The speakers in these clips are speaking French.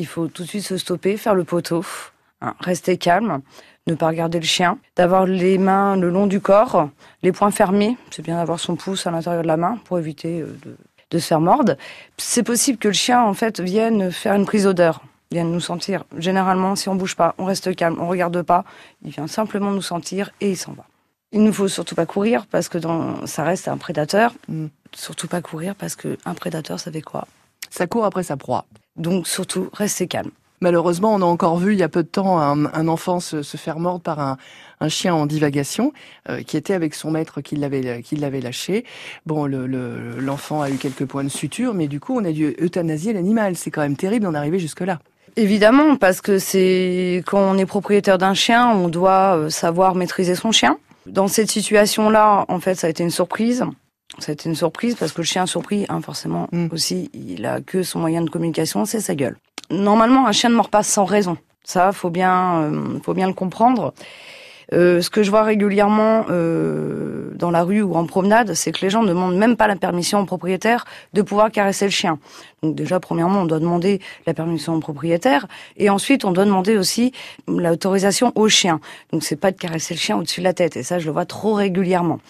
il faut tout de suite se stopper, faire le poteau, hein, rester calme, ne pas regarder le chien, d'avoir les mains le long du corps, les poings fermés. C'est bien d'avoir son pouce à l'intérieur de la main pour éviter euh, de, de se faire mordre. C'est possible que le chien, en fait, vienne faire une prise d'odeur, vienne nous sentir. Généralement, si on bouge pas, on reste calme, on regarde pas, il vient simplement nous sentir et il s'en va. Il ne faut surtout pas courir parce que dans, ça reste un prédateur. Mm. Surtout pas courir parce qu'un prédateur, ça fait quoi? Ça court après sa proie. Donc surtout, restez calme. Malheureusement, on a encore vu il y a peu de temps un, un enfant se, se, faire mordre par un, un chien en divagation euh, qui était avec son maître qui l'avait qui l'avait lâché. Bon, l'enfant le, a eu quelques points de suture, mais du coup, on a dû euthanasier l'animal. C'est quand même terrible d'en arriver jusque là. Évidemment, parce que c'est quand on est propriétaire d'un chien, on doit euh, savoir maîtriser son chien. Dans cette situation-là, en fait, ça a été une surprise. Ça a été une surprise parce que le chien surpris, hein, forcément, mm. aussi, il a que son moyen de communication, c'est sa gueule. Normalement, un chien ne mord pas sans raison. Ça, faut bien, euh, faut bien le comprendre. Euh, ce que je vois régulièrement euh, dans la rue ou en promenade, c'est que les gens ne demandent même pas la permission au propriétaire de pouvoir caresser le chien. Donc déjà, premièrement, on doit demander la permission au propriétaire, et ensuite, on doit demander aussi l'autorisation au chien. Donc c'est pas de caresser le chien au-dessus de la tête, et ça, je le vois trop régulièrement.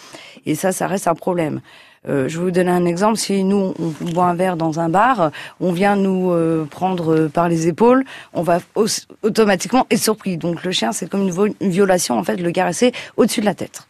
Et ça, ça reste un problème. Euh, je vais vous donner un exemple. Si nous, on boit un verre dans un bar, on vient nous euh, prendre par les épaules, on va automatiquement être surpris. Donc le chien, c'est comme une, une violation, en fait, de le caresser au-dessus de la tête.